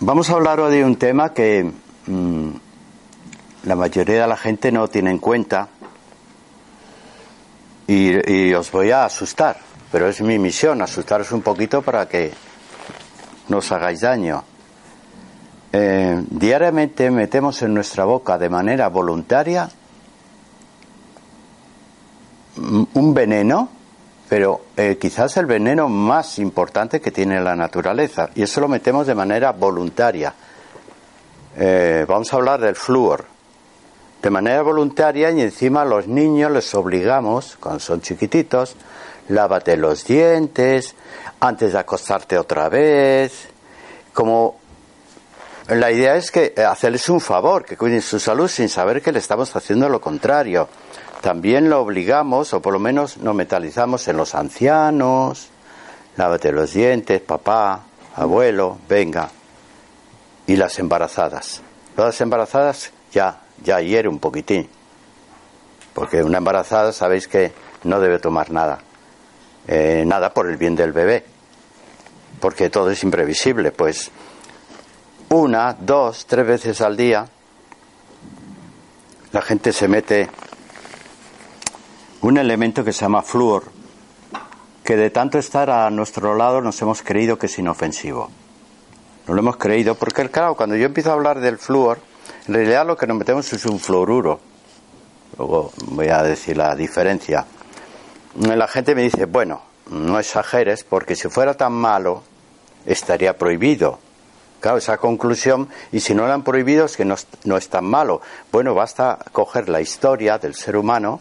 Vamos a hablar hoy de un tema que mmm, la mayoría de la gente no tiene en cuenta y, y, os voy a asustar, pero es mi misión asustaros un poquito para que no os hagáis daño. Eh, diariamente metemos en nuestra boca de manera voluntaria un veneno, pero eh, quizás el veneno más importante que tiene la naturaleza, y eso lo metemos de manera voluntaria. Eh, vamos a hablar del flúor. De manera voluntaria y encima a los niños les obligamos, cuando son chiquititos, lávate los dientes, antes de acostarte otra vez, como la idea es que hacerles un favor, que cuiden su salud sin saber que le estamos haciendo lo contrario. También lo obligamos, o por lo menos nos metalizamos en los ancianos, lávate los dientes, papá, abuelo, venga. Y las embarazadas. Las embarazadas ya, ya hiere un poquitín. Porque una embarazada sabéis que no debe tomar nada. Eh, nada por el bien del bebé. Porque todo es imprevisible. Pues una, dos, tres veces al día la gente se mete un elemento que se llama flúor, que de tanto estar a nuestro lado nos hemos creído que es inofensivo. No lo hemos creído porque, claro, cuando yo empiezo a hablar del flúor, en realidad lo que nos metemos es un fluoruro. Luego voy a decir la diferencia. La gente me dice, bueno, no exageres, porque si fuera tan malo, estaría prohibido. Claro, esa conclusión, y si no lo han prohibido es que no, no es tan malo. Bueno, basta coger la historia del ser humano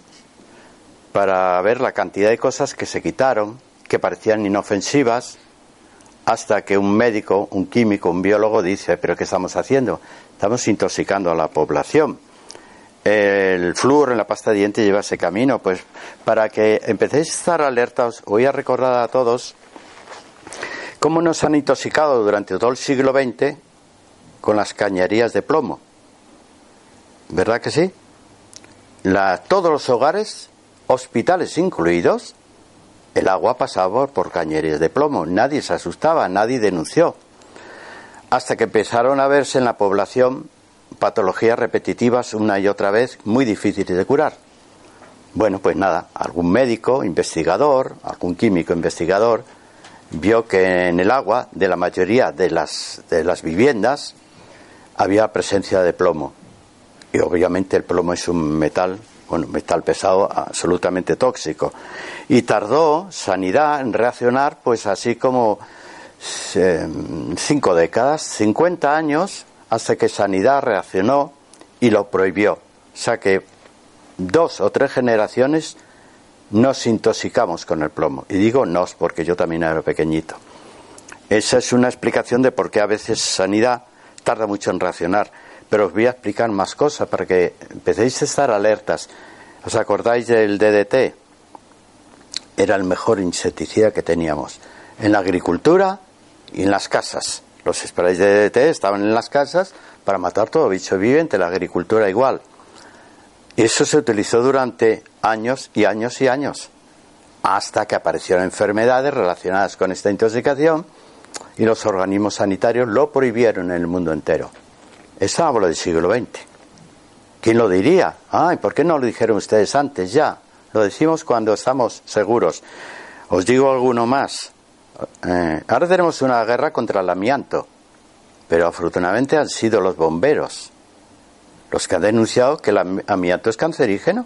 para ver la cantidad de cosas que se quitaron, que parecían inofensivas, hasta que un médico, un químico, un biólogo dice, pero ¿qué estamos haciendo? Estamos intoxicando a la población. El flúor en la pasta de dientes lleva ese camino, pues para que empecéis a estar alertas, voy a recordar a todos cómo nos han intoxicado durante todo el siglo XX con las cañerías de plomo. ¿Verdad que sí? Todos los hogares hospitales incluidos, el agua pasaba por cañerías de plomo. Nadie se asustaba, nadie denunció. Hasta que empezaron a verse en la población patologías repetitivas una y otra vez muy difíciles de curar. Bueno, pues nada, algún médico, investigador, algún químico investigador, vio que en el agua de la mayoría de las, de las viviendas había presencia de plomo. Y obviamente el plomo es un metal bueno, metal pesado absolutamente tóxico. Y tardó Sanidad en reaccionar, pues así como eh, cinco décadas, 50 años, hasta que Sanidad reaccionó y lo prohibió. O sea que dos o tres generaciones nos intoxicamos con el plomo. Y digo nos porque yo también era pequeñito. Esa es una explicación de por qué a veces Sanidad tarda mucho en reaccionar pero os voy a explicar más cosas para que empecéis a estar alertas. ¿Os acordáis del DDT? Era el mejor insecticida que teníamos en la agricultura y en las casas. Los sprays de DDT estaban en las casas para matar todo bicho viviente, la agricultura igual. Eso se utilizó durante años y años y años, hasta que aparecieron enfermedades relacionadas con esta intoxicación y los organismos sanitarios lo prohibieron en el mundo entero. Eso hablo del siglo XX. ¿Quién lo diría? Ay, ¿por qué no lo dijeron ustedes antes ya? Lo decimos cuando estamos seguros. Os digo alguno más. Eh, ahora tenemos una guerra contra el amianto, pero afortunadamente han sido los bomberos los que han denunciado que el amianto es cancerígeno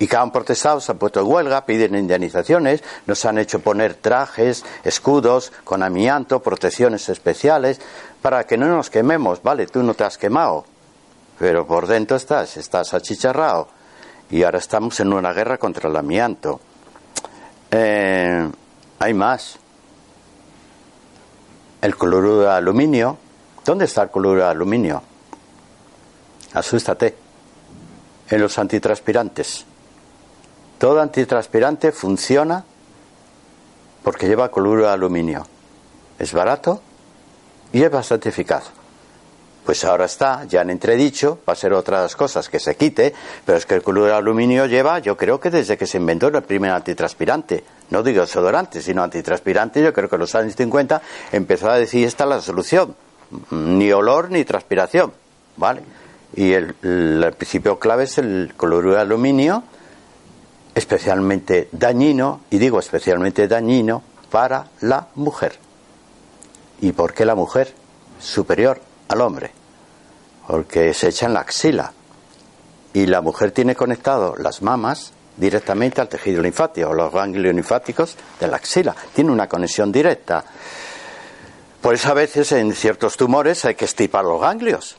y que han protestado, se han puesto en huelga, piden indemnizaciones, nos han hecho poner trajes, escudos con amianto, protecciones especiales, para que no nos quememos. Vale, tú no te has quemado. pero por dentro estás, estás achicharrado. Y ahora estamos en una guerra contra el amianto. Eh, hay más. El cloruro de aluminio. ¿Dónde está el cloruro de aluminio? Asústate. En los antitranspirantes. Todo antitranspirante funciona porque lleva cloruro de aluminio. Es barato y es bastante eficaz. Pues ahora está, ya han entredicho, va a ser otras cosas que se quite, pero es que el cloruro de aluminio lleva, yo creo que desde que se inventó el primer antitranspirante, no digo desodorante, sino antitranspirante, yo creo que en los años 50 empezó a decir esta es la solución, ni olor ni transpiración, ¿vale? Y el, principio clave es el cloruro de aluminio, especialmente dañino, y digo especialmente dañino, para la mujer. ¿Y por qué la mujer? Superior al hombre, porque se echa en la axila y la mujer tiene conectado las mamas directamente al tejido linfático, los ganglios linfáticos de la axila. Tiene una conexión directa. Por eso a veces en ciertos tumores hay que estipar los ganglios,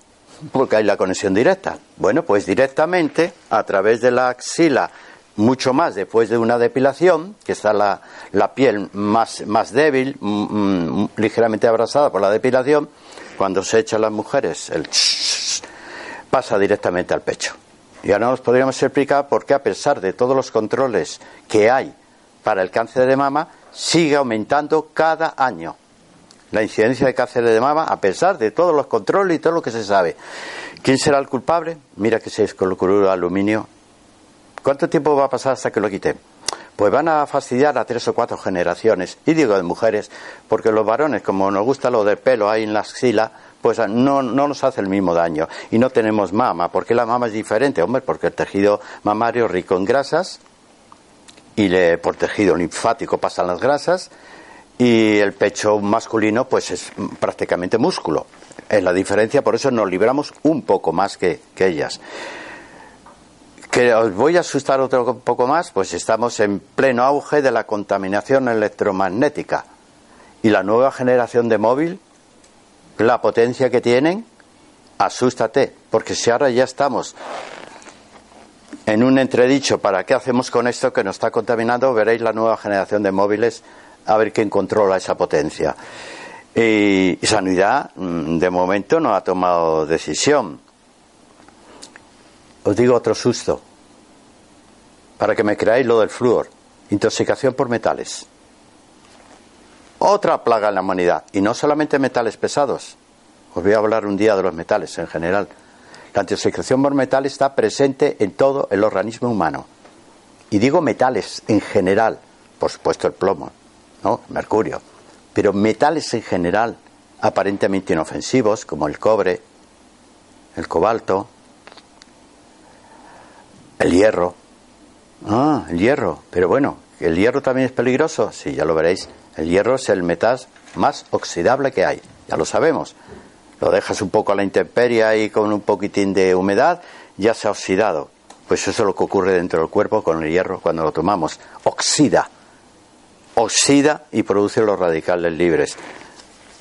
porque hay la conexión directa. Bueno, pues directamente a través de la axila, mucho más después de una depilación, que está la, la piel más, más débil, mm, mm, ligeramente abrasada por la depilación, cuando se echan las mujeres, el pasa directamente al pecho. Y ahora nos podríamos explicar por qué, a pesar de todos los controles que hay para el cáncer de mama, sigue aumentando cada año la incidencia de cáncer de mama, a pesar de todos los controles y todo lo que se sabe. ¿Quién será el culpable? Mira que se es con el aluminio. ¿Cuánto tiempo va a pasar hasta que lo quiten? Pues van a fastidiar a tres o cuatro generaciones. Y digo de mujeres, porque los varones, como nos gusta lo del pelo ahí en la axila, pues no, no nos hace el mismo daño. Y no tenemos mama. ¿Por qué la mama es diferente? Hombre, porque el tejido mamario es rico en grasas y le, por tejido linfático pasan las grasas y el pecho masculino pues es prácticamente músculo. Es la diferencia, por eso nos libramos un poco más que, ellas. Que os voy a asustar otro poco más, pues estamos en pleno auge de la contaminación electromagnética. Y la nueva generación de móvil, la potencia que tienen, asústate, porque si ahora ya estamos en un entredicho para qué hacemos con esto que nos está contaminando, veréis la nueva generación de móviles a ver quién controla esa potencia. Y, Sanidad, mm, de momento, no ha tomado decisión. Os digo otro susto, para que me creáis lo del flúor. Intoxicación por metales. Otra plaga en la humanidad. Y no solamente metales pesados. Os voy a hablar un día de los metales en general. La intoxicación por metales está presente en todo el organismo humano. Y digo metales en general. Por supuesto el plomo, ¿no? mercurio. Pero metales en general, aparentemente inofensivos, como el cobre, el cobalto, el hierro. Ah, el hierro. Pero bueno, ¿el hierro también es peligroso? Sí, ya lo veréis. El hierro es el metal más oxidable que hay. Ya lo sabemos. Lo dejas un poco a la intemperie y con un poquitín de humedad, ya se ha oxidado. Pues eso es lo que ocurre dentro del cuerpo con el hierro cuando lo tomamos. Oxida. Oxida y produce los radicales libres.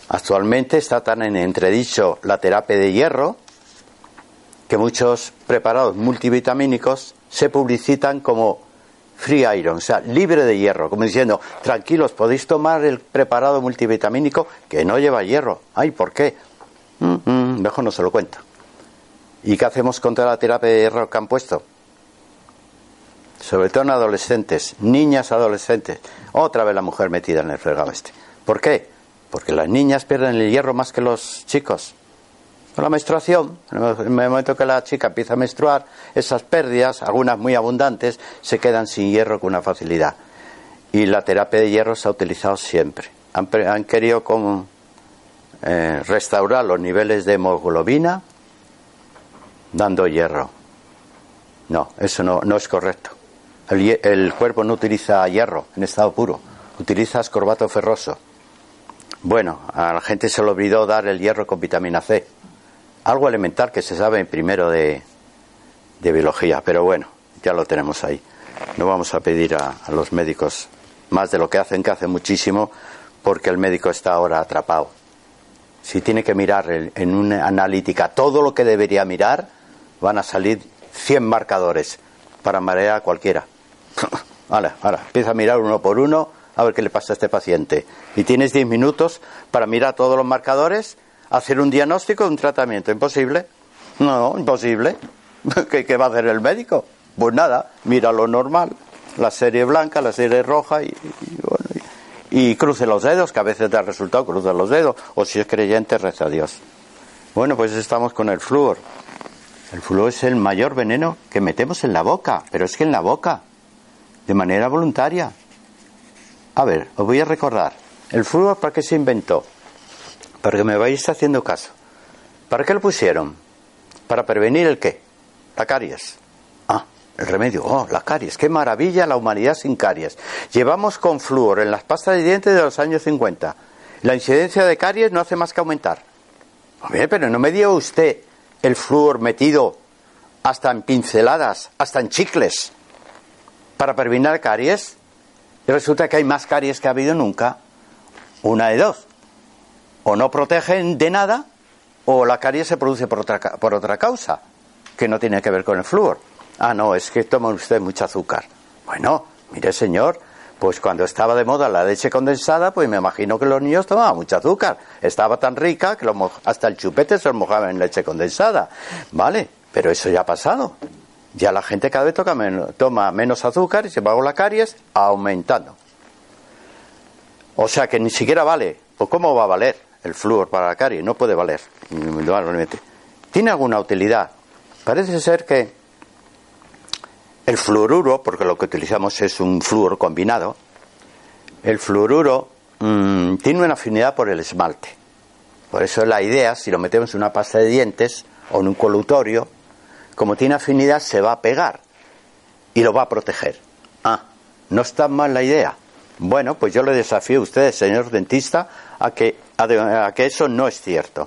Actualmente está tan en entredicho la terapia de hierro que muchos preparados multivitamínicos se publicitan como free iron, o sea, libre de hierro, como diciendo, tranquilos, podéis tomar el preparado multivitamínico que no lleva hierro. Ay, ¿por qué? Mm, mm, mejor no se lo cuento. ¿Y qué hacemos contra la terapia de hierro que han puesto? Sobre todo en adolescentes, niñas adolescentes. Otra vez la mujer metida en el fregado este. ¿Por qué? Porque las niñas pierden el hierro más que los chicos. Con la menstruación, en el momento que la chica empieza a menstruar, esas pérdidas, algunas muy abundantes, se quedan sin hierro con una facilidad. Y la terapia de hierro se ha utilizado siempre. Han, han querido eh, restaurar los niveles de hemoglobina dando hierro. No, eso no es correcto. El, cuerpo no utiliza hierro en estado puro, utiliza ascorbato ferroso. Bueno, a la gente se le olvidó dar el hierro con vitamina C algo elemental que se sabe primero de, de biología, pero bueno, ya lo tenemos ahí. No vamos a pedir a, a, los médicos más de lo que hacen, que hacen muchísimo, porque el médico está ahora atrapado. Si tiene que mirar en una analítica todo lo que debería mirar, van a salir 100 marcadores para marear a cualquiera. Ahora, ahora, empieza a mirar uno por uno a ver qué le pasa a este paciente. Y tienes 10 minutos para mirar todos los marcadores, hacer un diagnóstico, un tratamiento. ¿Imposible? No, imposible. ¿Qué, va a hacer el médico? Pues nada, mira lo normal, la serie blanca, la serie roja y, y, cruce los dedos, que a veces da resultado, cruce los dedos, o si es creyente, reza a Dios. Bueno, pues estamos con el flúor. El flúor es el mayor veneno que metemos en la boca, pero es que en la boca, de manera voluntaria. A ver, os voy a recordar. ¿El flúor para qué se inventó? Para que me vayáis haciendo caso. ¿Para qué lo pusieron? ¿Para prevenir el qué? La caries. Ah, el remedio. Oh, la caries. Qué maravilla la humanidad sin caries. Llevamos con flúor en las pastas de dientes de los años 50. La incidencia de caries no hace más que aumentar. Bien, pero no me dio usted el flúor metido hasta en pinceladas, hasta en chicles, para prevenir caries. Y resulta que hay más caries que ha habido nunca. Una de dos. O no protegen de nada, o la caries se produce por otra, por otra causa, que no tiene que ver con el flúor. Ah, no, es que toma usted mucho azúcar. Bueno, mire señor, pues cuando estaba de moda la leche condensada, pues me imagino que los niños tomaban mucho azúcar. Estaba tan rica que hasta el chupete se lo mojaba en leche condensada. ¿Vale? Pero eso ya ha pasado. Ya la gente cada vez toma menos azúcar y se va con la caries aumentando. O sea que ni siquiera vale. ¿O cómo va a valer el flúor para la caries? No puede valer. Tiene alguna utilidad. Parece ser que el fluoruro, porque lo que utilizamos es un flúor combinado, el fluoruro mm, tiene una afinidad por el esmalte. Por eso la idea, si lo metemos en una pasta de dientes o en un colutorio, como tiene afinidad se va a pegar y lo va a proteger. Ah, no está mal la idea. Bueno, pues yo le desafío a usted, señor dentista, a que, a, que eso no es cierto.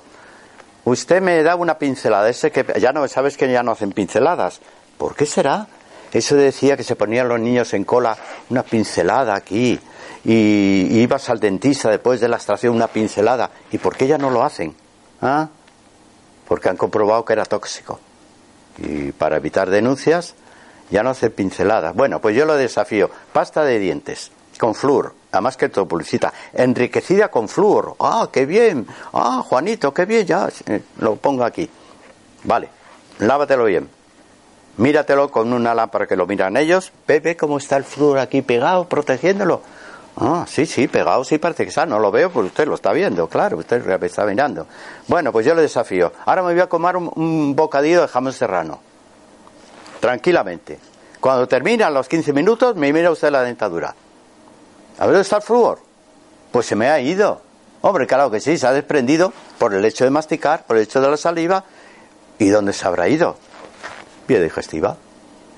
Usted me da una pincelada, ese que ya no sabes que ya no hacen pinceladas. ¿Por qué será? Eso decía que se ponían los niños en cola una pincelada aquí y, ibas al dentista después de la extracción una pincelada. ¿Y por qué ya no lo hacen? ¿Ah? Porque han comprobado que era tóxico. Y para evitar denuncias ya no hacen pinceladas. Bueno, pues yo lo desafío. Pasta de dientes con flúor, además que todo publicita, enriquecida con flúor. Ah, qué bien. Ah, Juanito, qué bien, ya lo pongo aquí. Vale, lávatelo bien míratelo con una lámpara que lo miran ellos, ve, ve cómo está el flúor aquí pegado, protegiéndolo. Ah, sí, sí, pegado, sí parece que está, no lo veo, pues usted lo está viendo, claro, usted está mirando. Bueno, pues yo le desafío. Ahora me voy a comer un, bocadillo de jamón serrano. Tranquilamente. Cuando terminan los 15 minutos, me mira usted la dentadura. A ver, ¿dónde está el flúor? Pues se me ha ido. Hombre, claro que sí, se ha desprendido por el hecho de masticar, por el hecho de la saliva. ¿Y dónde se habrá ido? vía digestiva.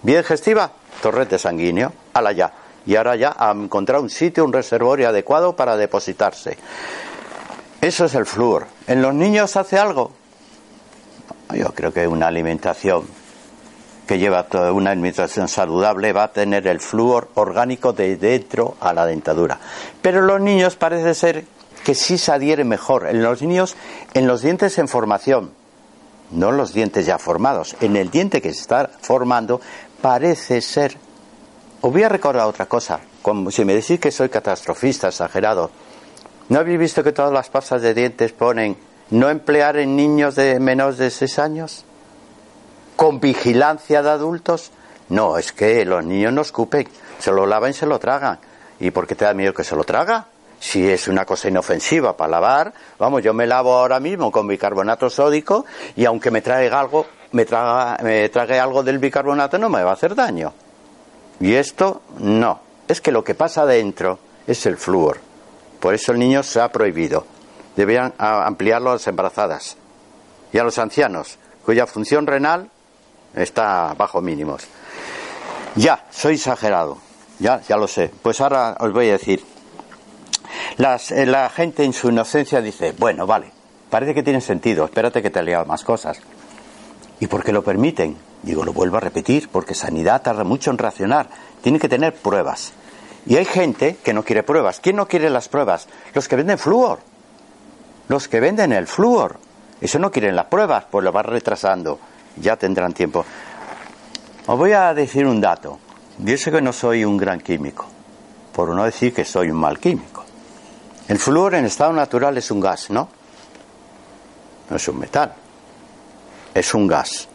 Vía digestiva, torrente sanguíneo, la ya. Y ahora ya ha encontrado un sitio, un reservorio adecuado para depositarse. Eso es el flúor. ¿En los niños hace algo? Yo creo que una alimentación que lleva toda una alimentación saludable va a tener el flúor orgánico de dentro a la dentadura. Pero en los niños parece ser que sí se adhiere mejor. En los niños, en los dientes en formación, no los dientes ya formados, en el diente que se está formando parece ser. Os voy a recordar otra cosa, como si me decís que soy catastrofista, exagerado. ¿No habéis visto que todas las pastas de dientes ponen no emplear en niños de menos de 6 años? ¿Con vigilancia de adultos? No, es que los niños no escupen, se lo lavan y se lo tragan. ¿Y por qué te da miedo que se lo traga? si es una cosa inofensiva para lavar, vamos, yo me lavo ahora mismo con bicarbonato sódico y aunque me traiga algo, me, traga, me trague algo del bicarbonato no me va a hacer daño. Y esto no, es que lo que pasa adentro es el flúor. Por eso el niño se ha prohibido. Deberían ampliarlo a las embarazadas y a los ancianos, cuya función renal está bajo mínimos. Ya, soy exagerado, ya, ya lo sé. Pues ahora os voy a decir eh, la gente en su inocencia dice, bueno, vale, parece que tiene sentido, espérate que te liado más cosas. ¿Y por qué lo permiten? Digo, lo vuelvo a repetir, porque sanidad tarda mucho en reaccionar, tiene que tener pruebas. Y hay gente que no quiere pruebas. ¿Quién no quiere las pruebas? Los que venden flúor. Los que venden el flúor. Eso no quieren las pruebas, pues lo van retrasando. ya tendrán tiempo. Os voy a decir un dato. Yo sé que no soy un gran químico, por no decir que soy un mal químico. El flúor en estado natural es un gas, ¿no? No es un metal, es un gas.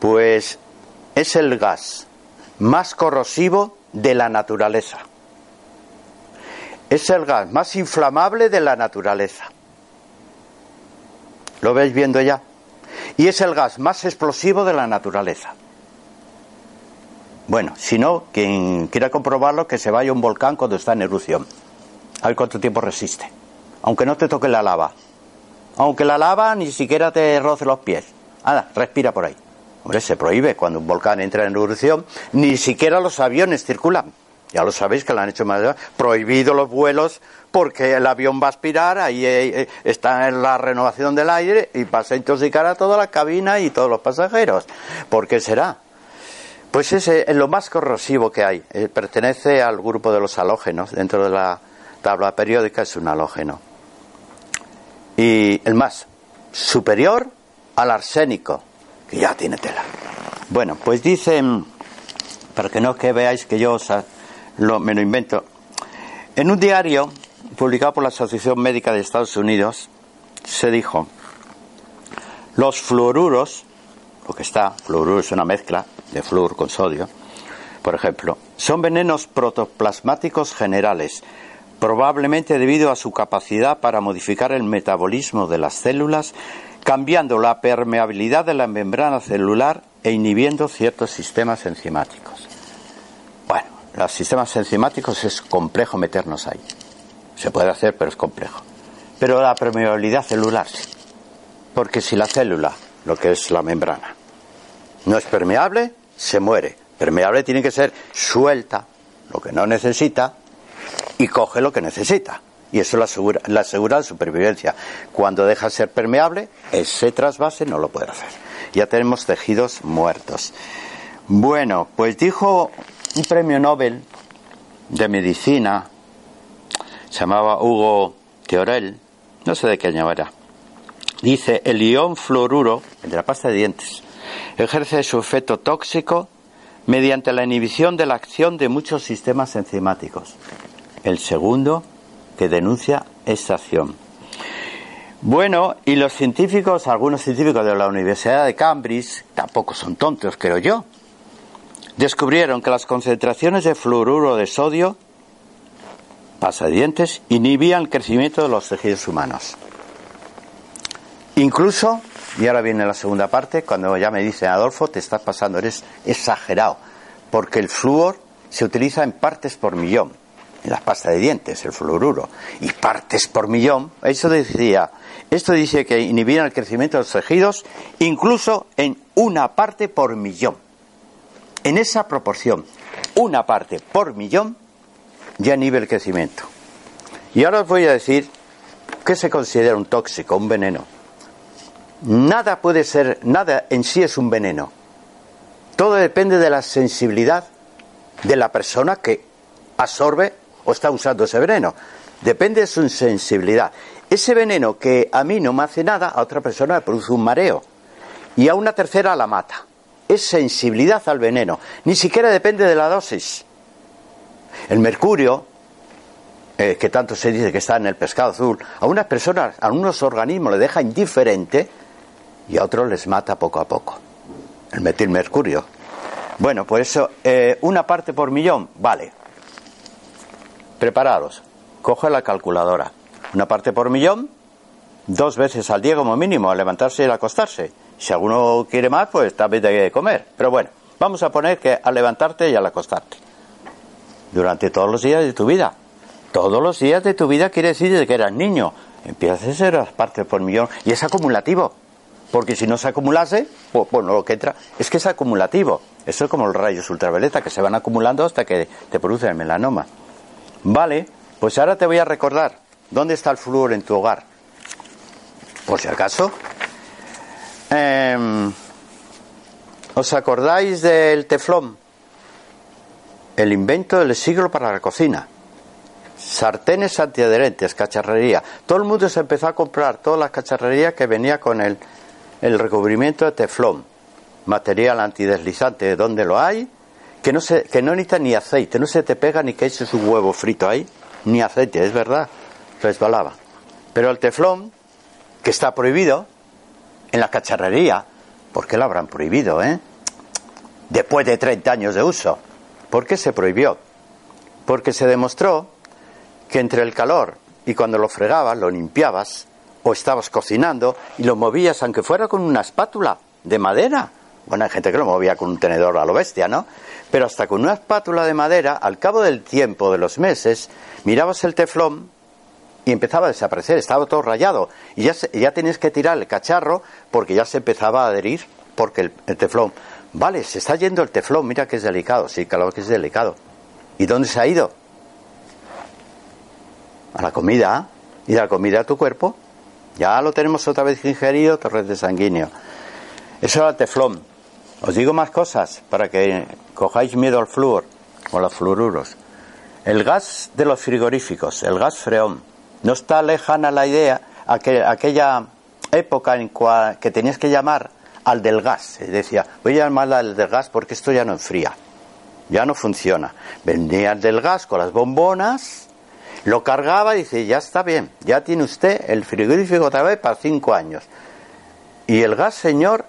Pues es el gas más corrosivo de la naturaleza. Es el gas más inflamable de la naturaleza. ¿Lo veis viendo ya? Y es el gas más explosivo de la naturaleza. Bueno, si no, quien quiera comprobarlo, que se vaya a un volcán cuando está en erupción. A ver cuánto tiempo resiste. Aunque no te toque la lava. Aunque la lava ni siquiera te roce los pies. Anda, respira por ahí. Hombre, se prohíbe cuando un volcán entra en erupción. Ni siquiera los aviones circulan. Ya lo sabéis que lo han hecho más. Prohibido los vuelos porque el avión va a aspirar, ahí eh, eh, está en la renovación del aire y pasa a intoxicar a toda la cabina y todos los pasajeros. ¿Por qué será? Pues es lo más corrosivo que hay. Eh, pertenece al grupo de los halógenos dentro de la tabla periódica, es un halógeno. Y el más superior al arsénico, que ya tiene tela. Bueno, pues dicen, para que no que veáis que yo lo, me lo invento, en un diario publicado por la Asociación Médica de Estados Unidos, se dijo, los fluoruros, lo que está, fluoruro es una mezcla de flúor con sodio, por ejemplo, son venenos protoplasmáticos generales, probablemente debido a su capacidad para modificar el metabolismo de las células, cambiando la permeabilidad de la membrana celular e inhibiendo ciertos sistemas enzimáticos. Bueno, los sistemas enzimáticos es complejo meternos ahí. Se puede hacer, pero es complejo. Pero la permeabilidad celular sí. Porque si la célula, lo que es la membrana, no es permeable, se muere. Permeable tiene que ser suelta, lo que no necesita, y coge lo que necesita. Y eso le asegura, asegura la supervivencia. Cuando deja de ser permeable, ese trasvase no lo puede hacer. Ya tenemos tejidos muertos. Bueno, pues dijo un premio Nobel de medicina se llamaba Hugo Teorel, no sé de qué año. Dice, el ion fluoruro, el de la pasta de dientes, ejerce su efecto tóxico mediante la inhibición de la acción de muchos sistemas enzimáticos. El segundo que denuncia esta acción. Bueno, y los científicos, algunos científicos de la Universidad de Cambridge, tampoco son tontos, creo yo, descubrieron que las concentraciones de fluoruro de sodio pasadientes inhibían el crecimiento de los tejidos humanos. Incluso, y ahora viene la segunda parte, cuando ya me dice Adolfo, te estás pasando, eres exagerado, porque el flúor se utiliza en partes por millón, en las pastas de dientes, el fluoruro, y partes por millón, eso decía, esto dice que inhibían el crecimiento de los tejidos incluso en una parte por millón. En esa proporción, una parte por millón ya inhibe el crecimiento. Y ahora os voy a decir qué se considera un tóxico, un veneno. Nada puede ser, nada en sí es un veneno. Todo depende de la sensibilidad de la persona que absorbe o está usando ese veneno. Depende de su sensibilidad. Ese veneno que a mí no me hace nada, a otra persona le produce un mareo. Y a una tercera la mata. Es sensibilidad al veneno. Ni siquiera depende de la dosis. El mercurio, eh, que tanto se dice que está en el pescado azul, a unas personas, a unos organismos le deja indiferente y a otros les mata poco a poco. El metilmercurio. Bueno, pues eso, eh, una parte por millón, vale. Prepararos. Coge la calculadora. Una parte por millón, dos veces al día como mínimo, al levantarse y al acostarse. Si alguno quiere más, pues también hay que comer. Pero bueno, vamos a poner que al levantarte y al acostarte durante todos los días de tu vida. Todos los días de tu vida quiere decir desde que eras niño. Empiezas a ser las partes por millón y es acumulativo. Porque si no se acumulase, pues, bueno, lo que entra es que es acumulativo. Eso es como los rayos ultravioleta que se van acumulando hasta que te producen el melanoma. Vale, pues ahora te voy a recordar dónde está el flúor en tu hogar. Por si acaso. Em, ¿Os acordáis del teflón? el invento del siglo para la cocina. Sartenes antiadherentes, cacharrería. Todo el mundo se empezó a comprar todas las cacharrerías que venía con el, el recubrimiento de teflón. material antideslizante, ¿dónde lo hay? Que no, se, que no necesita ni aceite, no se te pega ni que eches un huevo frito ahí, ni aceite, es verdad, resbalaba. Pero el teflón, que está prohibido en la cacharrería, ¿por qué lo habrán prohibido, eh? Después de 30 años de uso. ¿Por qué se prohibió? Porque se demostró que entre el calor y cuando lo fregabas, lo limpiabas, o estabas cocinando y lo movías, aunque fuera con una espátula de madera. Bueno, hay gente que lo movía con un tenedor a lo bestia, ¿no? Pero hasta con una espátula de madera, al cabo del tiempo, de los meses, mirabas el teflón y empezaba a desaparecer, estaba todo rayado. Y ya, ya tenías que tirar el cacharro porque ya se empezaba a adherir, porque el, teflón. Vale, se está yendo el teflón, mira que es delicado. Sí, claro que es delicado. ¿Y dónde se ha ido? A la comida. ¿Y de la comida a tu cuerpo? Ya lo tenemos otra vez ingerido, torrente sanguíneo. Eso era el teflón. Os digo más cosas para que cojáis miedo al flúor o los fluoruros. El gas de los frigoríficos, el gas freón. No está lejana la idea, aquella época en que tenías que llamar al del gas. Decía, voy a llamar al del gas porque esto ya no enfría, ya no funciona. Venía el del gas con las bombonas lo cargaba y dice, ya está bien, ya tiene usted el frigorífico otra vez para cinco años. ¿Y el gas, señor,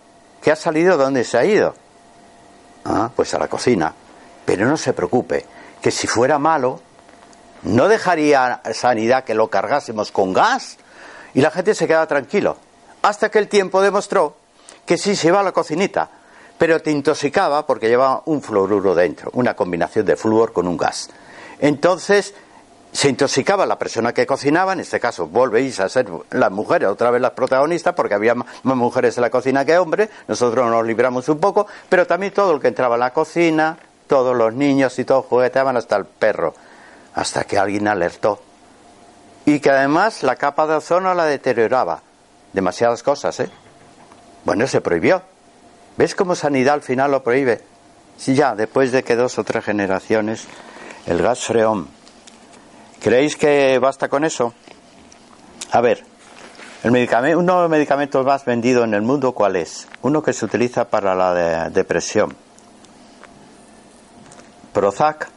que ha salido, dónde se ha ido? Ah, pues a la cocina. Pero no se preocupe, que si fuera malo, no dejaría sanidad que lo cargásemos con gas y la gente se quedaba tranquilo. Hasta que el tiempo demostró que sí se iba a la cocinita, pero te intoxicaba porque llevaba un fluoruro dentro, una combinación de flúor con un gas. Entonces, se intoxicaba la persona que cocinaba, en este caso volvéis a ser las mujeres otra vez las protagonistas, porque había más mujeres en la cocina que hombres, nosotros nos libramos un poco, pero también todo el que entraba en la cocina, todos los niños y todos jugueteaban hasta el perro, hasta que alguien alertó. Y que además la capa de ozono la deterioraba. Demasiadas cosas, ¿eh? Bueno, se prohibió. ¿Ves cómo Sanidad al final lo prohíbe? Sí, ya, después de que dos o tres generaciones, el gas freón ¿Creéis que basta con eso? A ver, el medicamento, uno de los medicamentos más vendidos en el mundo, ¿cuál es? Uno que se utiliza para la depresión. Prozac,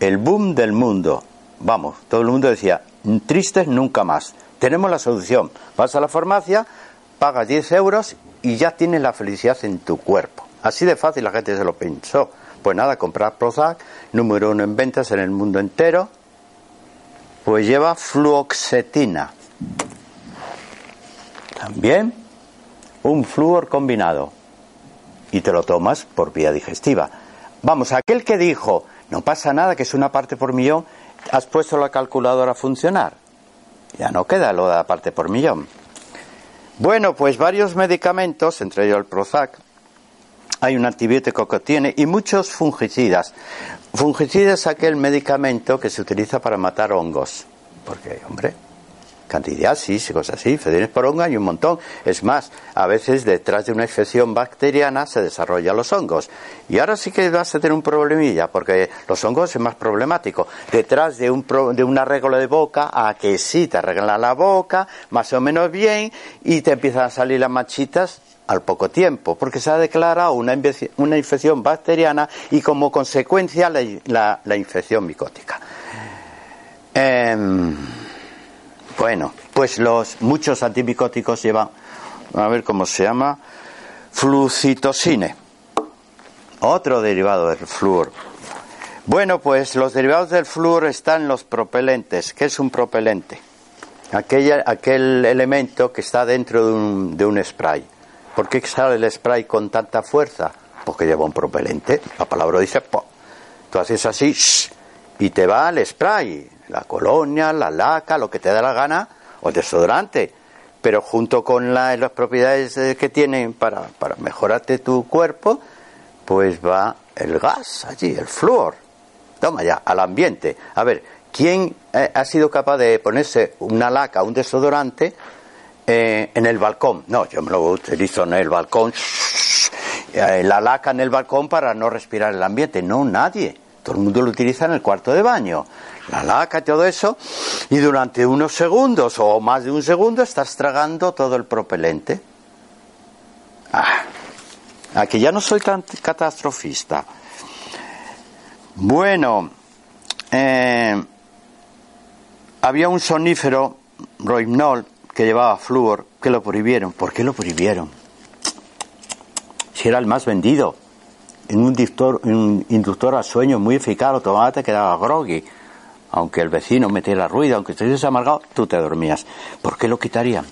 el boom del mundo. Vamos, todo el mundo decía, tristes nunca más. Tenemos la solución. Vas a la farmacia, pagas 10 euros y ya tienes la felicidad en tu cuerpo. Así de fácil la gente se lo pensó. Pues nada, comprar Prozac, número uno en ventas en el mundo entero, pues lleva fluoxetina. También un flúor combinado. Y te lo tomas por vía digestiva. Vamos, aquel que dijo, no pasa nada, que es una parte por millón, has puesto la calculadora a funcionar. Ya no queda lo de la parte por millón. Bueno, pues varios medicamentos, entre ellos el Prozac, hay un antibiótico que tiene y muchos fungicidas. Fungicida es aquel medicamento que se utiliza para matar hongos. Porque, hombre, candidiasis y cosas así, fedines por hongo y un montón. Es más, a veces detrás de una infección bacteriana se desarrollan los hongos. Y ahora sí que vas a tener un problemilla, porque los hongos es más problemático. Detrás de un, de un arreglo de boca, a que sí te arreglan la boca, más o menos bien, y te empiezan a salir las manchitas al poco tiempo, porque se ha declarado una, una infección bacteriana y como consecuencia la, la, infección micótica. Em, bueno, pues los muchos antimicóticos llevan, a ver cómo se llama, flucitosine, otro derivado del flúor. Bueno, pues los derivados del flúor están los propelentes. ¿Qué es un propelente? Aquella, aquel elemento que está dentro de un, de un spray ¿Por qué sale el spray con tanta fuerza? Porque lleva un propelente. La palabra dice, po. tú haces así y te va el spray, la colonia, la laca, lo que te da la gana, o el desodorante. Pero junto con las propiedades eh, que tienen para, para mejorarte tu cuerpo, pues va el gas allí, el flúor. Toma ya, al ambiente. A ver, ¿quién eh, ha sido capaz de ponerse una laca, un desodorante eh, en el balcón. No, yo me lo utilizo en el balcón, eh, la laca en el balcón para no respirar el ambiente. No, nadie. Todo el mundo lo utiliza en el cuarto de baño. La laca y todo eso. Y durante unos segundos o más de un segundo estás tragando todo el propelente. Ah, Aquí ya no soy tan catastrofista. Bueno, eh, había un sonífero, Rohypnol, que llevaba flúor, que lo prohibieron. ¿Por qué lo prohibieron? Si era el más vendido. En un, inductor, un inductor al sueño muy eficaz, lo tomaba te quedaba groggy. Aunque el vecino metiera ruido, aunque estuvieses amargado, tú te dormías. ¿Por qué lo quitarían?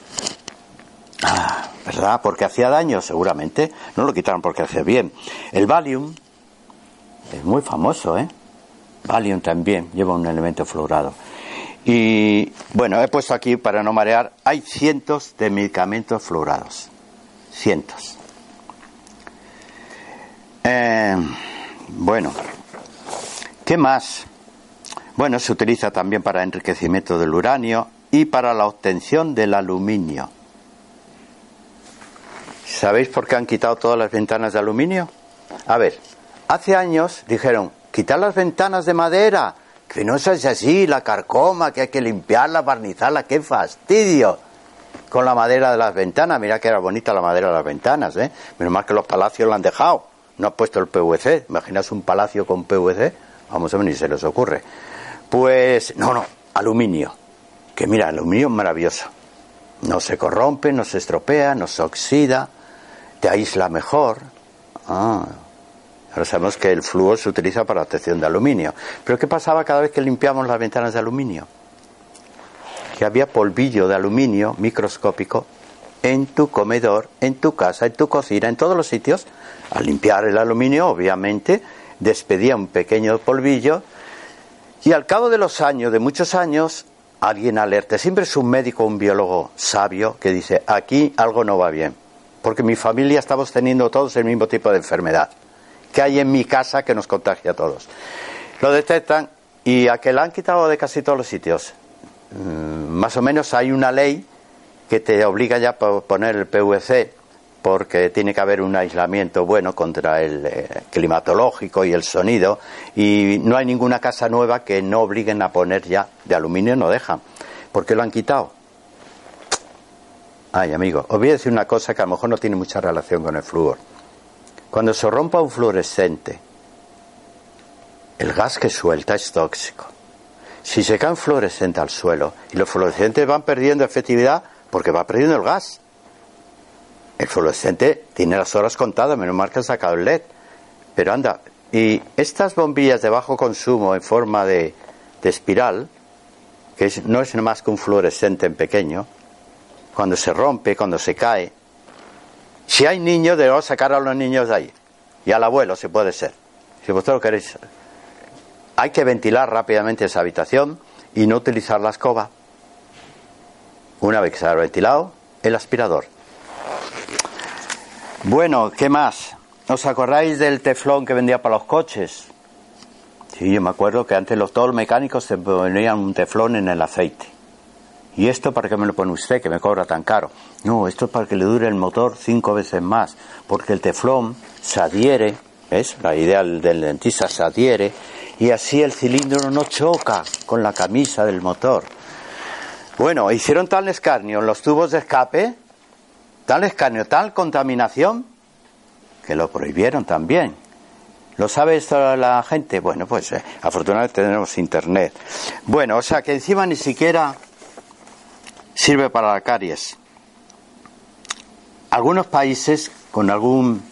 Ah, ¿Verdad? ¿Porque hacía daño? Seguramente. No lo quitaron porque hacía bien. El Valium es muy famoso, ¿eh? Valium también lleva un elemento fluorado. Y bueno, he puesto aquí para no marear, hay cientos de medicamentos fluorados. Cientos. Eh, bueno, ¿qué más? Bueno, se utiliza también para enriquecimiento del uranio y para la obtención del aluminio. ¿Sabéis por qué han quitado todas las ventanas de aluminio? A ver, hace años dijeron, quitar las ventanas de madera, no es así, la carcoma, que hay que limpiarla, barnizarla, qué fastidio. Con la madera de las ventanas, mira que era bonita la madera de las ventanas, ¿eh? Menos mal que los palacios la han dejado, no han puesto el PVC. Imaginas un palacio con PVC, vamos a ver, ni se les ocurre. Pues, no, no, aluminio. Que mira, aluminio es maravilloso. No se corrompe, no se estropea, no se oxida, te aísla mejor. Ah, Ahora sabemos que el flúor se utiliza para la obtención de aluminio. Pero ¿qué pasaba cada vez que limpiamos las ventanas de aluminio? Que había polvillo de aluminio microscópico en tu comedor, en tu casa, en tu cocina, en todos los sitios. Al limpiar el aluminio, obviamente, despedía un pequeño polvillo y al cabo de los años, de muchos años, alguien alerta. Siempre es un médico, un biólogo sabio que dice, aquí algo no va bien, porque mi familia estamos teniendo todos el mismo tipo de enfermedad que hay en mi casa que nos contagia a todos. Lo detectan y a que la han quitado de casi todos los sitios. Mm, más o menos hay una ley que te obliga ya a poner el PVC porque tiene que haber un aislamiento bueno contra el eh, climatológico y el sonido y no hay ninguna casa nueva que no obliguen a poner ya de aluminio, no dejan. ¿Por qué lo han quitado? Ay, amigo, os voy a decir una cosa que a lo mejor no tiene mucha relación con el flúor. Cuando se rompa un fluorescente, el gas que suelta es tóxico. Si se cae un fluorescente al suelo y los fluorescentes van perdiendo efectividad porque va perdiendo el gas, el fluorescente tiene las horas contadas, menos mal que han sacado el LED. Pero anda, y estas bombillas de bajo consumo en forma de, espiral, que no es más que un fluorescente en pequeño, cuando se rompe, cuando se cae, si hay niños, debemos sacar a los niños de ahí. Y al abuelo, si puede ser. Si vosotros queréis. Hay que ventilar rápidamente esa habitación y no utilizar la escoba. Una vez que se ha ventilado, el aspirador. Bueno, ¿qué más? ¿Os acordáis del teflón que vendía para los coches? Sí, yo me acuerdo que antes los, todos los mecánicos se ponían un teflón en el aceite. ¿Y esto para qué me lo pone usted que me cobra tan caro? No, esto es para que le dure el motor cinco veces más, porque el teflón se adhiere, ¿ves? La idea del dentista se adhiere y así el cilindro no choca con la camisa del motor. Bueno, hicieron tal escarnio en los tubos de escape, tal escarnio, tal contaminación, que lo prohibieron también. ¿Lo sabe esto la gente? Bueno, pues eh, afortunadamente tenemos internet. Bueno, o sea que encima ni siquiera sirve para la caries. Algunos países, con algún,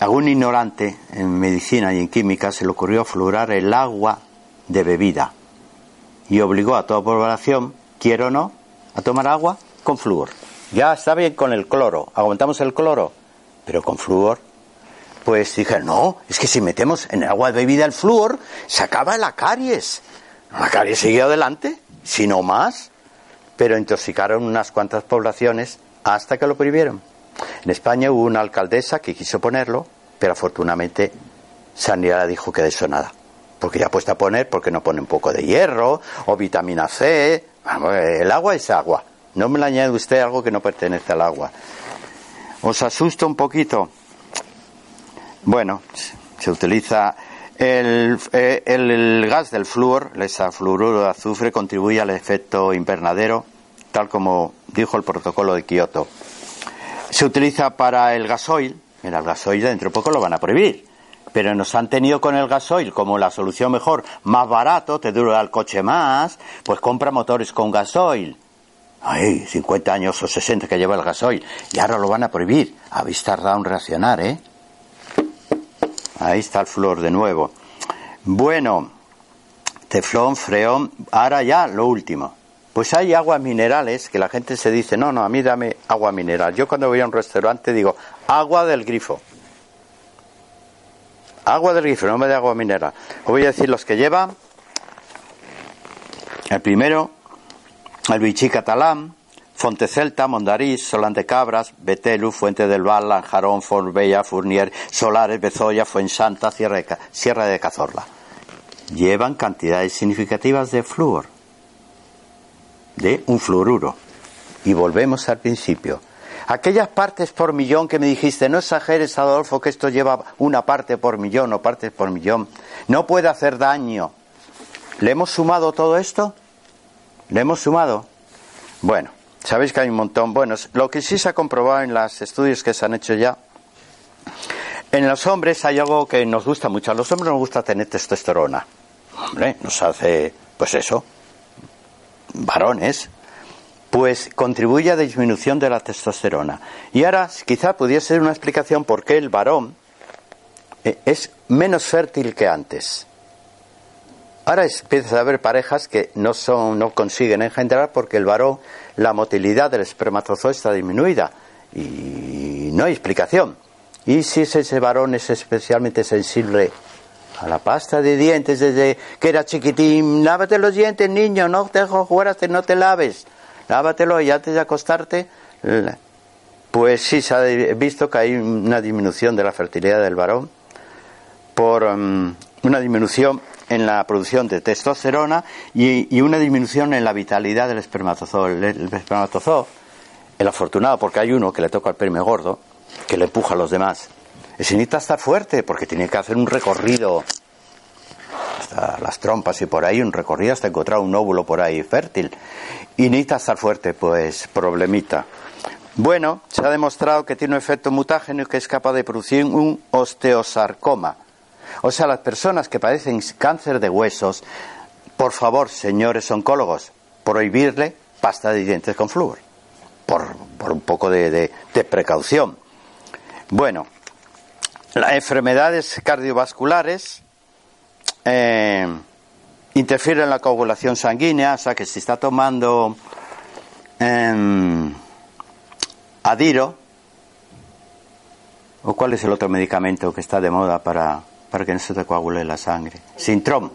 algún ignorante en medicina y en química, se le ocurrió fluorar el agua de bebida y obligó a toda población, quiero o no, a tomar agua con flúor. Ya está bien con el cloro, aguantamos el cloro, pero con flúor. Pues dije, no, es que si metemos en el agua de bebida el flúor, se acaba la caries. La caries sigue adelante, si no más pero intoxicaron unas cuantas poblaciones hasta que lo prohibieron. En España hubo una alcaldesa que quiso ponerlo, pero afortunadamente Sanidad dijo que de eso nada. Porque ya puesta a poner, porque no pone un poco de hierro o vitamina C. el agua es agua. No me le añade usted algo que no pertenece al agua. ¿Os asusta un poquito? Bueno, se utiliza el, eh, el, gas del flúor, el fluoruro de azufre, contribuye al efecto invernadero tal como dijo el protocolo de Kioto. Se utiliza para el gasoil, Mira, el gasoil dentro de poco lo van a prohibir. Pero nos han tenido con el gasoil como la solución mejor, más barato, te dura el coche más, pues compra motores con gasoil. Ay, 50 años o 60 que lleva el gasoil. Y ahora lo van a prohibir. Habéis tardado en reaccionar, ¿eh? Ahí está el flor de nuevo. Bueno, teflón, freón. Ahora ya lo último. Pues hay aguas minerales que la gente se dice, no, no, a mí dame agua mineral. Yo cuando voy a un restaurante digo, agua del grifo. Agua del grifo, no me de agua mineral. Os voy a decir los que lleva. El primero, el Vichy catalán, Fontecelta, Mondariz, Solán de Cabras, Betelu, Fuente del Val, Lanjarón, Forbella, Fournier, Solares, Bezoya, Fuensanta, Sierra de, Sierra de Cazorla. Llevan cantidades significativas de flúor de un fluoruro. Y volvemos al principio. Aquellas partes por millón que me dijiste, no exageres, Adolfo, que esto lleva una parte por millón o partes por millón, no puede hacer daño. ¿Le hemos sumado todo esto? ¿Le hemos sumado? Bueno, sabéis que hay un montón. Bueno, lo que sí se ha comprobado en los estudios que se han hecho ya, en los hombres hay algo que nos gusta mucho. A los hombres nos gusta tener testosterona. Hombre, nos hace, pues eso, varones, pues contribuye a disminución de la testosterona. Y ahora quizá pudiese ser una explicación por qué el varón eh, es menos fértil que antes. Ahora empieza a haber parejas que no son, no consiguen engendrar porque el varón, la motilidad del espermatozoide está disminuida y no hay explicación. Y si ese varón es especialmente sensible a la pasta de dientes desde que era chiquitín. Lávate los dientes, niño, no te dejo jugar hasta no te laves. Lávatelo y antes de acostarte. Pues sí, se ha visto que hay una disminución de la fertilidad del varón por um, una disminución en la producción de testosterona y, una disminución en la vitalidad del espermatozoide. El, el espermatozoide, el afortunado, porque hay uno que le toca el perme gordo, que le empuja a los demás ese necesita estar fuerte porque tiene que hacer un recorrido hasta las trompas y por ahí, un recorrido hasta encontrar un óvulo por ahí fértil. Y necesita estar fuerte, pues problemita. Bueno, se ha demostrado que tiene un efecto mutágeno que es capaz de producir un osteosarcoma. O sea, las personas que padecen cáncer de huesos, por favor, señores oncólogos, prohibirle pasta de dientes con flúor. Por, un poco de precaución. Bueno, las enfermedades cardiovasculares eh, interfieren en la coagulación sanguínea, o sea que si está tomando em, Adiro, ¿o cuál es el otro medicamento que está de moda para, para que no se te coagule la sangre? Sintrom.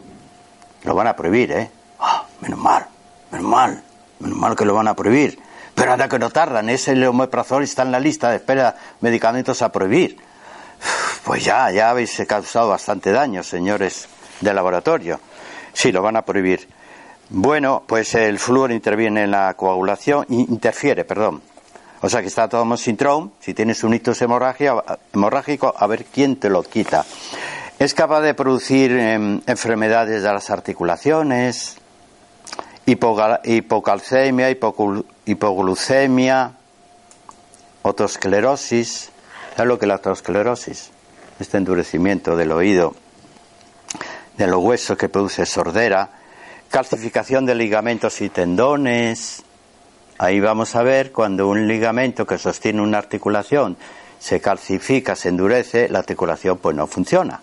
Lo van a prohibir, ¿eh? Ah, menos mal, menos mal, menos mal que lo van a prohibir. Pero anda que no tardan, ese omeprazol está en la lista de espera medicamentos a prohibir. Pues ya, ya habéis causado bastante daño, señores de laboratorio. Sí, lo van a prohibir. Bueno, pues el flúor interviene en la coagulación, interfiere, perdón. O sea que está todo síndrome, si tienes un ictus hemorrágico, a ver quién te lo quita. Es capaz de producir em, enfermedades de las articulaciones, hipocalcemia, hipoglucemia, otosclerosis. ¿Sabes lo que es la otosclerosis? este endurecimiento del oído, de los huesos que produce sordera, calcificación de ligamentos y tendones. Ahí vamos a ver cuando un ligamento que sostiene una articulación se calcifica, se endurece, la articulación pues no funciona.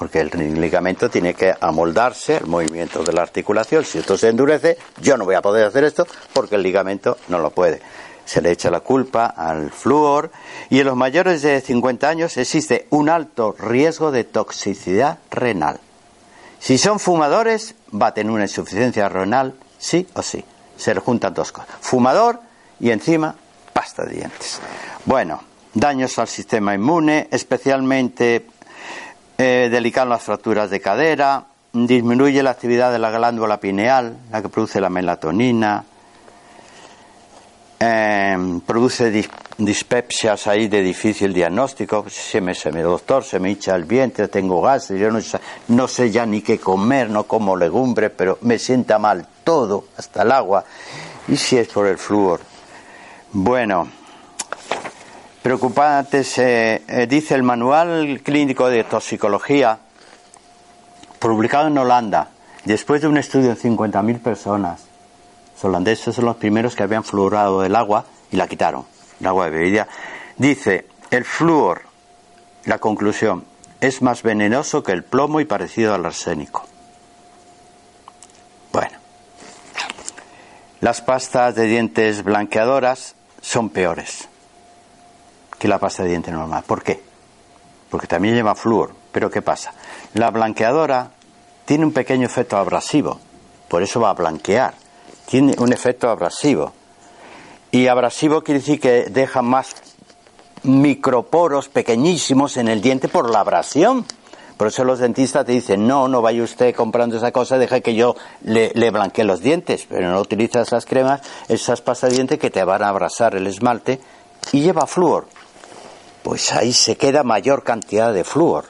Porque el ligamento tiene que amoldarse al movimiento de la articulación. Si esto se endurece, yo no voy a poder hacer esto porque el ligamento no lo puede se le echa la culpa al flúor y en los mayores de 50 años existe un alto riesgo de toxicidad renal. Si son fumadores, va a tener una insuficiencia renal, sí o sí. Se le juntan dos cosas. Fumador y encima pasta de dientes. Bueno, daños al sistema inmune, especialmente eh, delican las fracturas de cadera, disminuye la actividad de la glándula pineal, la que produce la melatonina, Em, produce dispepsias ahí de difícil diagnóstico. Se me, se me, doctor, se me hincha el vientre, tengo gas, yo no, sé ya ni qué comer, no como legumbre, pero me sienta mal todo, hasta el agua. ¿Y si es por el flúor? Bueno, preocupante, se eh, dice el Manual Clínico de Toxicología, publicado en Holanda, después de un estudio de 50.000 personas. Los holandeses son los primeros que habían fluorado el agua y la quitaron, el agua de bebida. Dice, el flúor, la conclusión, es más venenoso que el plomo y parecido al arsénico. Bueno, las pastas de dientes blanqueadoras son peores que la pasta de dientes normal. ¿Por qué? Porque también lleva flúor. Pero ¿qué pasa? La blanqueadora tiene un pequeño efecto abrasivo, por eso va a blanquear. Tiene un efecto abrasivo. Y abrasivo quiere decir que deja más microporos pequeñísimos en el diente por la abrasión. Por eso los dentistas te dicen, no, no vaya usted comprando esa cosa, deje que yo le, blanquee los dientes, pero no utiliza esas cremas, esas pastas de dientes que te van a abrasar el esmalte y lleva flúor. Pues ahí se queda mayor cantidad de flúor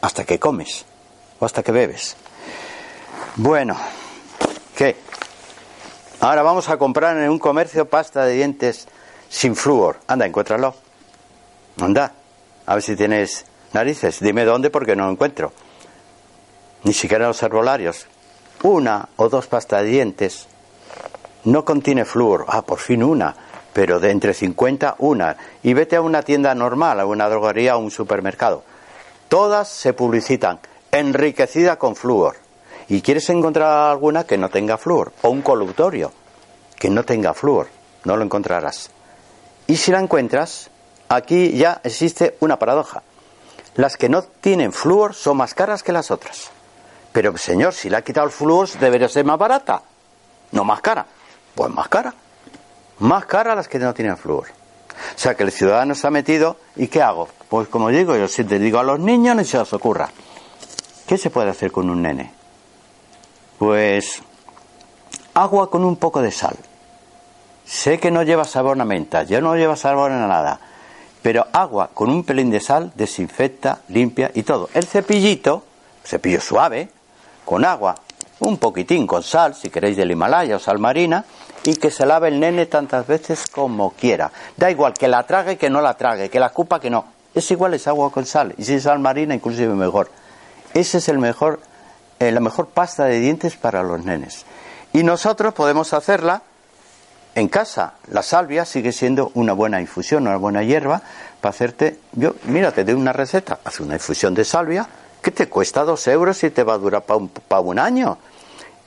hasta que comes o hasta que bebes. Bueno, ¿qué? Ahora vamos a comprar en un comercio pasta de dientes sin flúor. Anda, encuéntralo. Anda, a ver si tienes narices. Dime dónde porque no lo encuentro. Ni siquiera los herbolarios. Una o dos pastas de dientes no contiene flúor. Ah, por fin una. Pero de entre 50, una. Y vete a una tienda normal, a una droguería o un supermercado. Todas se publicitan enriquecida con flúor. Y quieres encontrar alguna que no tenga flúor. O un colutorio que no tenga flúor. No lo encontrarás. Y si la encuentras, aquí ya existe una paradoja. Las que no tienen flúor son más caras que las otras. Pero señor, si le ha quitado el flúor, debería ser más barata, no más cara. Pues más cara. Más cara las que no tienen flúor. O sea que el ciudadano se ha metido y ¿qué hago? Pues como digo, yo si te digo a los niños, ni se os ocurra. ¿Qué se puede hacer con un nene? Pues agua con un poco de sal. Sé que no lleva sabor a menta, ya no lleva sabor a nada, pero agua con un pelín de sal desinfecta, limpia y todo. El cepillito, cepillo suave, con agua, un poquitín con sal, si queréis del Himalaya o sal marina, y que se lave el nene tantas veces como quiera. Da igual que la trague que no la trague, que la cupa que no. Es igual, es agua con sal, y si es sal marina, inclusive mejor. Ese es el mejor, eh, la mejor pasta de dientes para los nenes. Y nosotros podemos hacerla en casa, la salvia sigue siendo una buena infusión, una buena hierba para hacerte. Yo, mira, te doy una receta, haz una infusión de salvia que te cuesta dos euros y te va a durar para un, un año.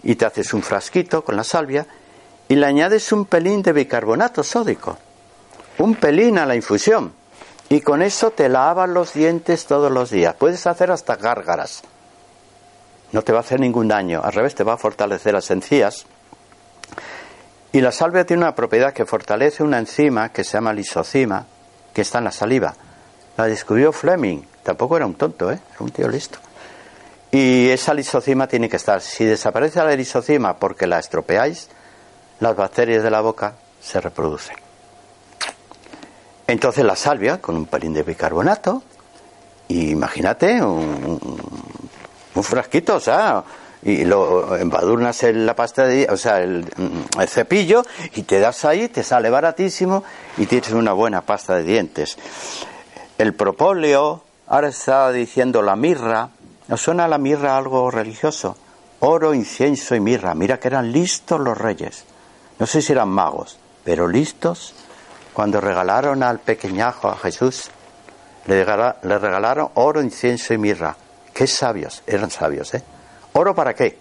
Y te haces un frasquito con la salvia y le añades un pelín de bicarbonato sódico, un pelín a la infusión. Y con eso te lavas los dientes todos los días. Puedes hacer hasta gárgaras. No te va a hacer ningún daño. Al revés, te va a fortalecer las encías y la salvia tiene una propiedad que fortalece una enzima que se llama lisocima, que está en la saliva. La descubrió Fleming, tampoco era un tonto, ¿eh? era un tío listo. Y esa lisocima tiene que estar. Si desaparece la lisocima porque la estropeáis, las bacterias de la boca se reproducen. Entonces la salvia, con un pelín de bicarbonato, y imagínate un, frasquito, o sea, y lo embadurnas en la pasta de, o sea, el, mm, el, cepillo y te das ahí, te sale baratísimo y tienes una buena pasta de dientes. El propóleo, ahora estaba diciendo la mirra, ¿nos suena la mirra algo religioso? Oro, incienso y mirra. Mira que eran listos los reyes. No sé si eran magos, pero listos cuando regalaron al pequeñajo a Jesús. Le, regalaron oro, incienso y mirra. Qué sabios, eran sabios, ¿eh? ¿Oro para qué?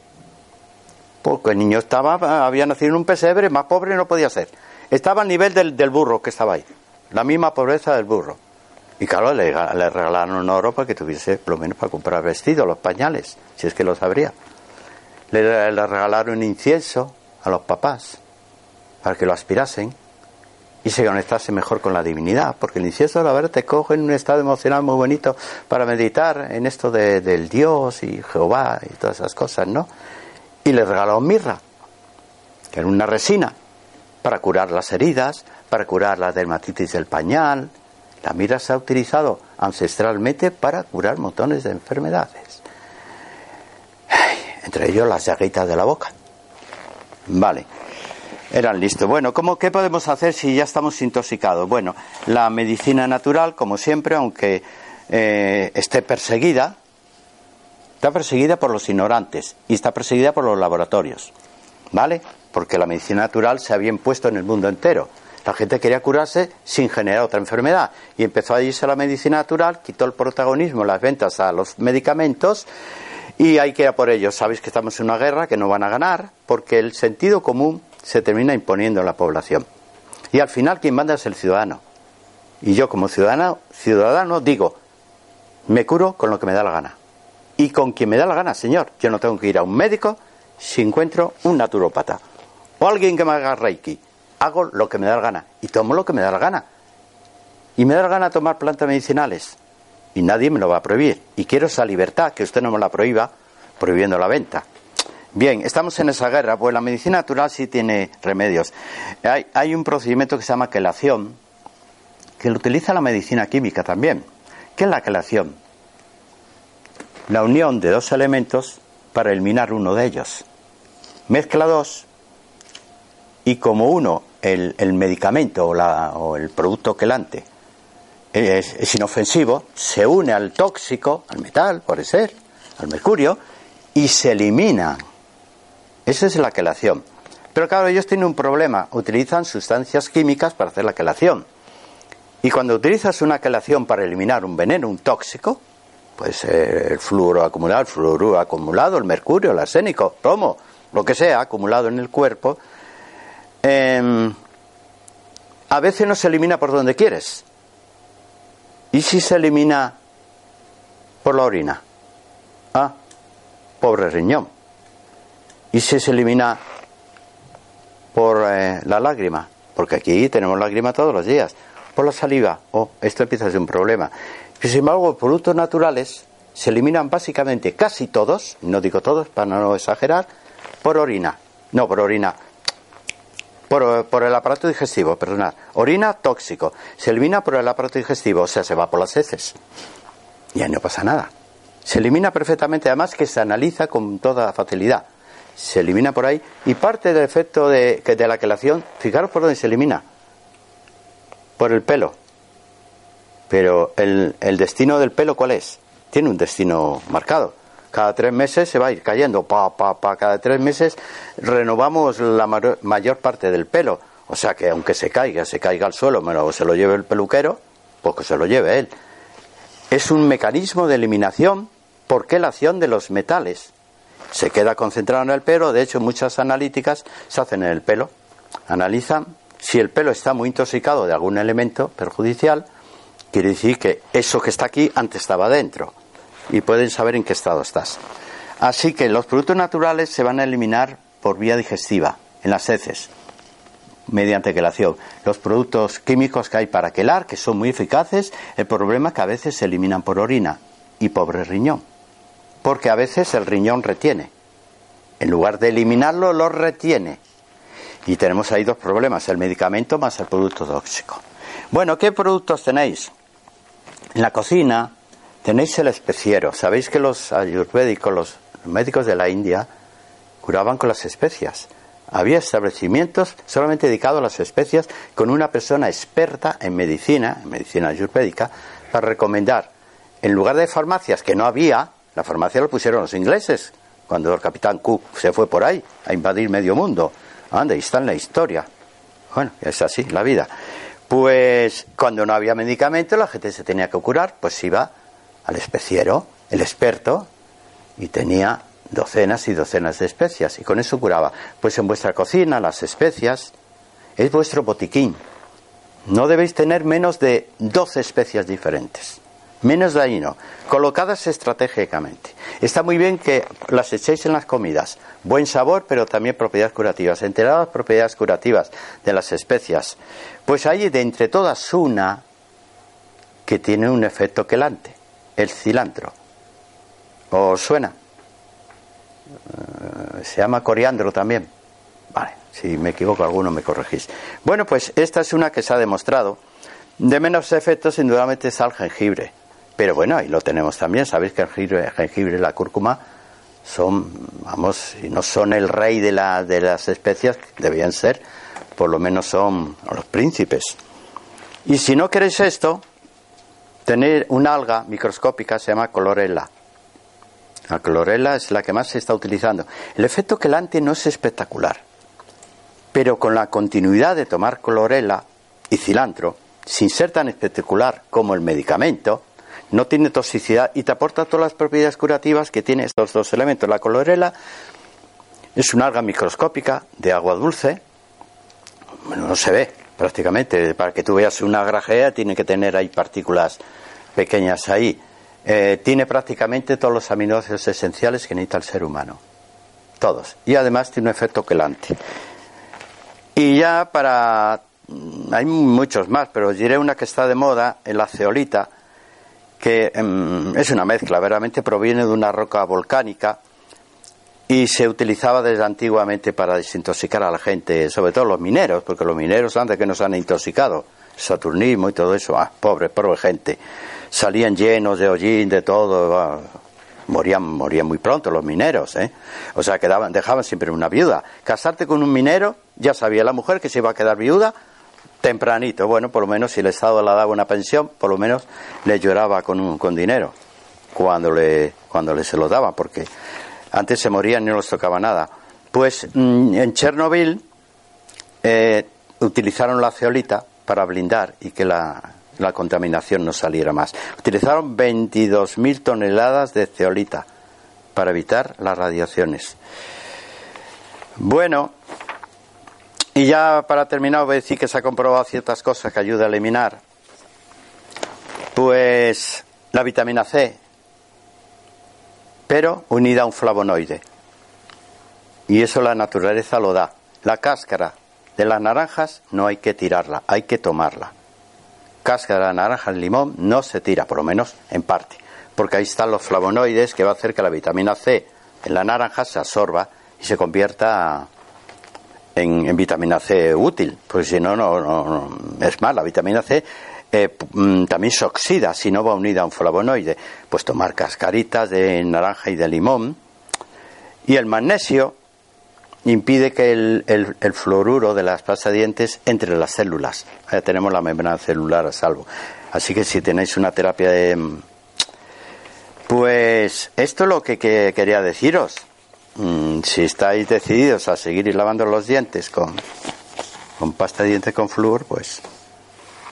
Porque el niño estaba, había nacido en un pesebre, más pobre no podía ser. Estaba al nivel del, del burro que estaba ahí, la misma pobreza del burro. Y claro, le, le, regalaron oro para que tuviese, por lo menos para comprar vestidos, los pañales, si es que los habría. Le, le regalaron incienso a los papás para que lo aspirasen y se conectase mejor con la divinidad, porque el incienso, la verdad, te coge en un estado emocional muy bonito para meditar en esto de, del Dios y Jehová y todas esas cosas, ¿no? Y le regaló mirra, que era una resina, para curar las heridas, para curar la dermatitis del pañal. La mirra se ha utilizado ancestralmente para curar montones de enfermedades, entre ellos las llaguitas de la boca. Vale. Eran listos. Bueno, ¿cómo, ¿qué podemos hacer si ya estamos intoxicados? Bueno, la medicina natural, como siempre, aunque eh, esté perseguida, está perseguida por los ignorantes y está perseguida por los laboratorios. ¿Vale? Porque la medicina natural se había impuesto en el mundo entero. La gente quería curarse sin generar otra enfermedad y empezó a irse a la medicina natural, quitó el protagonismo, las ventas a los medicamentos y hay que ir a por ellos. Sabéis que estamos en una guerra que no van a ganar porque el sentido común se termina imponiendo en la población. Y al final quien manda es el ciudadano. Y yo como ciudadano, ciudadano digo, me curo con lo que me da la gana. Y con quien me da la gana, señor. Yo no tengo que ir a un médico si encuentro un naturópata. O alguien que me haga reiki. Hago lo que me da la gana. Y tomo lo que me da la gana. Y me da la gana tomar plantas medicinales. Y nadie me lo va a prohibir. Y quiero esa libertad, que usted no me la prohíba prohibiendo la venta. Bien, estamos en esa guerra, pues la medicina natural sí tiene remedios. Hay, un procedimiento que se llama quelación, que lo utiliza la medicina química también. ¿Qué es la quelación? La unión de dos elementos para eliminar uno de ellos. Mezcla dos y como uno, el, medicamento o, el producto quelante, es, es inofensivo, se une al tóxico, al metal, puede ser, al mercurio, y se elimina esa es la quelación. Pero claro, ellos tienen un problema. Utilizan sustancias químicas para hacer la quelación. Y cuando utilizas una quelación para eliminar un veneno, un tóxico, pues el fluoro acumulado, el fluoruro acumulado, el mercurio, el arsénico, plomo, lo que sea acumulado en el cuerpo, em, a veces no se elimina por donde quieres. ¿Y si se elimina por la orina? Ah, pobre riñón. ¿Y si se elimina por eh, la lágrima? Porque aquí tenemos lágrima todos los días. Por la saliva. Oh, esto empieza a ser un problema. Sin embargo, productos naturales se eliminan básicamente casi todos, no digo todos para no exagerar, por orina. No, por orina. Por, por, el aparato digestivo, perdonad. Orina tóxico. Se elimina por el aparato digestivo, o sea, se va por las heces. Y ahí no pasa nada. Se elimina perfectamente, además que se analiza con toda facilidad se elimina por ahí y parte del efecto de, de la quelación, fijaros por dónde se elimina, por el pelo. Pero el, destino del pelo, ¿cuál es? Tiene un destino marcado. Cada tres meses se va a ir cayendo, pa, pa, pa. Cada tres meses renovamos la mayor, parte del pelo. O sea que aunque se caiga, se caiga al suelo, o se lo lleve el peluquero, pues que se lo lleve él. Es un mecanismo de eliminación por quelación de los metales se queda concentrado en el pelo. De hecho, muchas analíticas se hacen en el pelo. Analizan si el pelo está muy intoxicado de algún elemento perjudicial, quiere decir que eso que está aquí antes estaba dentro y pueden saber en qué estado estás. Así que los productos naturales se van a eliminar por vía digestiva, en las heces, mediante quelación. Los productos químicos que hay para quelar, que son muy eficaces, el problema es que a veces se eliminan por orina y pobre riñón porque a veces el riñón retiene. En lugar de eliminarlo, lo retiene. Y tenemos ahí dos problemas, el medicamento más el producto tóxico. Bueno, ¿qué productos tenéis? En la cocina tenéis el especiero. Sabéis que los ayurvédicos, los médicos de la India, curaban con las especias. Había establecimientos solamente dedicados a las especias con una persona experta en medicina, en medicina ayurvédica, para recomendar, en lugar de farmacias que no había, la farmacia lo pusieron los ingleses, cuando el capitán Cook se fue por ahí a invadir medio mundo. Anda, ahí está en la historia. Bueno, es así la vida. Pues cuando no había medicamento, la gente se tenía que curar, pues iba al especiero, el experto, y tenía docenas y docenas de especias, y con eso curaba. Pues en vuestra cocina, las especias, es vuestro botiquín. No debéis tener menos de 12 especias diferentes menos dañino, colocadas estratégicamente. Está muy bien que las echéis en las comidas. Buen sabor, pero también propiedades curativas. Enteradas propiedades curativas de las especias. Pues hay de entre todas una que tiene un efecto quelante, el cilantro. ¿Os suena? Eh, se llama coriandro también. Vale, si me equivoco alguno me corregís. Bueno, pues esta es una que se ha demostrado. De menos efectos, indudablemente, es el jengibre. Pero bueno, ahí lo tenemos también. Sabéis que el jengibre, y la cúrcuma son, vamos, y no son el rey de, la, de las especias, debían ser, por lo menos son los príncipes. Y si no queréis esto, tener una alga microscópica se llama clorela. La clorela es la que más se está utilizando. El efecto quelante no es espectacular, pero con la continuidad de tomar clorela y cilantro, sin ser tan espectacular como el medicamento, no tiene toxicidad y te aporta todas las propiedades curativas que tiene estos dos elementos. La clorela es una alga microscópica de agua dulce, bueno, no se ve prácticamente, para que tú veas una grajea tiene que tener ahí partículas pequeñas ahí. Eh, tiene prácticamente todos los aminoácidos esenciales que necesita el ser humano. Todos. Y además tiene un efecto quelante. Y ya para. Mm, hay muchos más, pero os diré una que está de moda, la ceolita, que em, es una mezcla, verdaderamente proviene de una roca volcánica y se utilizaba desde antiguamente para desintoxicar a la gente, sobre todo los mineros, porque los mineros antes que nos han intoxicado, saturnismo y todo eso, ah, pobre, pobre gente salían llenos de hollín, de todo, morían, morían muy pronto los mineros, ¿eh? O sea, quedaban, dejaban siempre una viuda. Casarte con un minero, ya sabía la mujer que se iba a quedar viuda tempranito. Bueno, por lo menos si el Estado le daba una pensión, por lo menos le lloraba con, con dinero cuando le, cuando le se lo daba, porque antes se morían y no les tocaba nada. Pues mm, en Chernobyl eh, utilizaron la ceolita para blindar y que la, la contaminación no saliera más. Utilizaron 22.000 toneladas de ceolita para evitar las radiaciones. Bueno, y ya para terminar voy a decir que se ha comprobado ciertas cosas que ayudan a eliminar. Pues la vitamina C, pero unida a un flavonoide. Y eso la naturaleza lo da. La cáscara de las naranjas no hay que tirarla, hay que tomarla cáscara de naranja, el limón, no se tira, por lo menos en parte, porque ahí están los flavonoides que va a hacer que la vitamina C en la naranja se absorba y se convierta en, vitamina C útil, porque si no, no, es más, la vitamina C eh, mm, también se oxida si no va unida a un flavonoide. Pues tomar cascaritas de naranja y de limón. Y el magnesio impide que el, fluoruro de las pasta de dientes entre las células. Ya tenemos la membrana celular a salvo. Así que si tenéis una terapia de... Pues esto es lo que, quería deciros. Mm, si estáis decididos a seguir lavando los dientes con, con pasta de dientes con flúor, pues,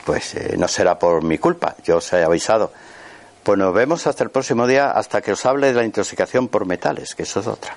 pues eh, no será por mi culpa. Yo os he avisado. Pues nos vemos hasta el próximo día, hasta que os hable de la intoxicación por metales, que eso es otra.